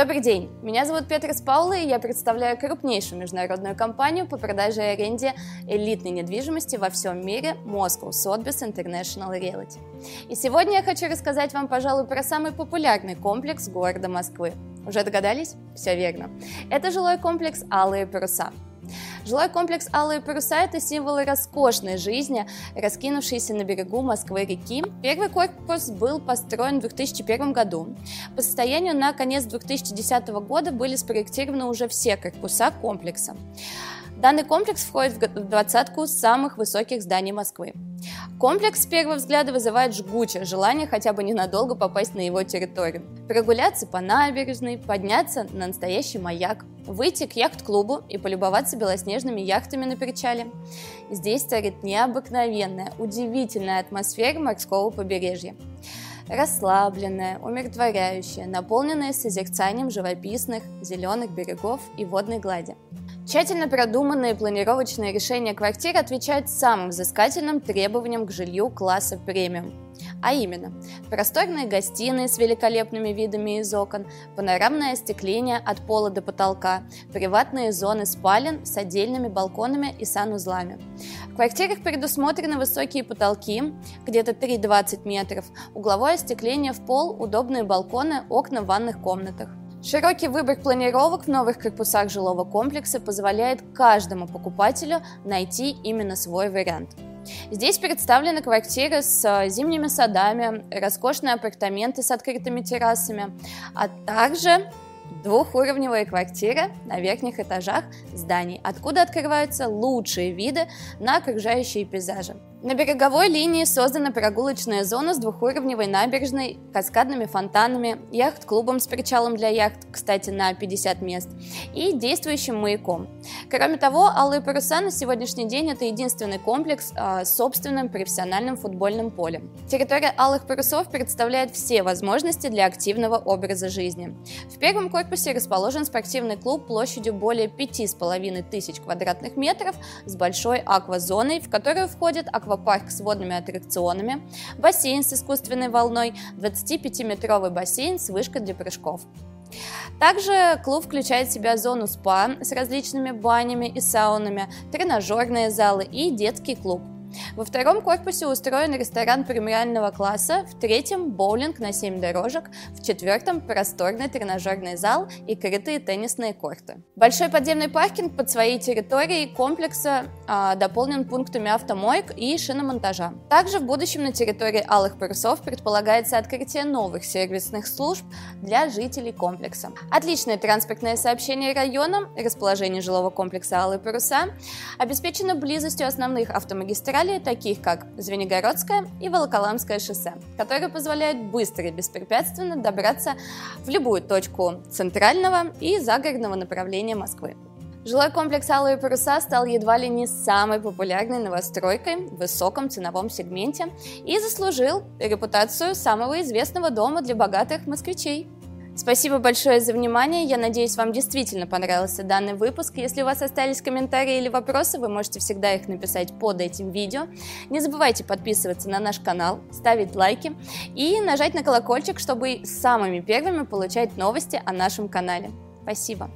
Добрый день, меня зовут Петрос Паула, и я представляю крупнейшую международную компанию по продаже и аренде элитной недвижимости во всем мире Moscow Sotheby's International Realty. И сегодня я хочу рассказать вам, пожалуй, про самый популярный комплекс города Москвы. Уже догадались? Все верно. Это жилой комплекс «Алые паруса». Жилой комплекс «Алые паруса» – это символы роскошной жизни, раскинувшейся на берегу Москвы-реки. Первый корпус был построен в 2001 году. По состоянию на конец 2010 года были спроектированы уже все корпуса комплекса. Данный комплекс входит в двадцатку самых высоких зданий Москвы. Комплекс с первого взгляда вызывает жгучее желание хотя бы ненадолго попасть на его территорию. Прогуляться по набережной, подняться на настоящий маяк, выйти к яхт-клубу и полюбоваться белоснежными яхтами на причале. Здесь царит необыкновенная, удивительная атмосфера морского побережья расслабленная, умиротворяющая, наполненная созерцанием живописных зеленых берегов и водной глади. Тщательно продуманные планировочные решения квартир отвечают самым взыскательным требованиям к жилью класса премиум. А именно, просторные гостиные с великолепными видами из окон, панорамное остекление от пола до потолка, приватные зоны спален с отдельными балконами и санузлами. В квартирах предусмотрены высокие потолки, где-то 3,20 метров, угловое остекление в пол, удобные балконы, окна в ванных комнатах. Широкий выбор планировок в новых корпусах жилого комплекса позволяет каждому покупателю найти именно свой вариант. Здесь представлены квартиры с э, зимними садами, роскошные апартаменты с открытыми террасами, а также двухуровневые квартиры на верхних этажах зданий, откуда открываются лучшие виды на окружающие пейзажи. На береговой линии создана прогулочная зона с двухуровневой набережной, каскадными фонтанами, яхт-клубом с причалом для яхт, кстати, на 50 мест, и действующим маяком. Кроме того, «Алые паруса» на сегодняшний день это единственный комплекс э, с собственным профессиональным футбольным полем. Территория «Алых парусов» представляет все возможности для активного образа жизни. В первом корпусе расположен спортивный клуб площадью более 5,5 тысяч квадратных метров с большой аквазоной, в которую входит аквапарк аквапарк с водными аттракционами, бассейн с искусственной волной, 25-метровый бассейн с вышкой для прыжков. Также клуб включает в себя зону спа с различными банями и саунами, тренажерные залы и детский клуб – во втором корпусе устроен ресторан премиального класса, в третьем – боулинг на 7 дорожек, в четвертом – просторный тренажерный зал и крытые теннисные корты. Большой подземный паркинг под своей территорией комплекса а, дополнен пунктами автомоек и шиномонтажа. Также в будущем на территории Алых Парусов предполагается открытие новых сервисных служб для жителей комплекса. Отличное транспортное сообщение районом, расположение жилого комплекса Алые Паруса обеспечено близостью основных автомагистралей магистрали, таких как Звенигородское и Волоколамское шоссе, которые позволяют быстро и беспрепятственно добраться в любую точку центрального и загородного направления Москвы. Жилой комплекс «Алые паруса» стал едва ли не самой популярной новостройкой в высоком ценовом сегменте и заслужил репутацию самого известного дома для богатых москвичей. Спасибо большое за внимание. Я надеюсь, вам действительно понравился данный выпуск. Если у вас остались комментарии или вопросы, вы можете всегда их написать под этим видео. Не забывайте подписываться на наш канал, ставить лайки и нажать на колокольчик, чтобы самыми первыми получать новости о нашем канале. Спасибо!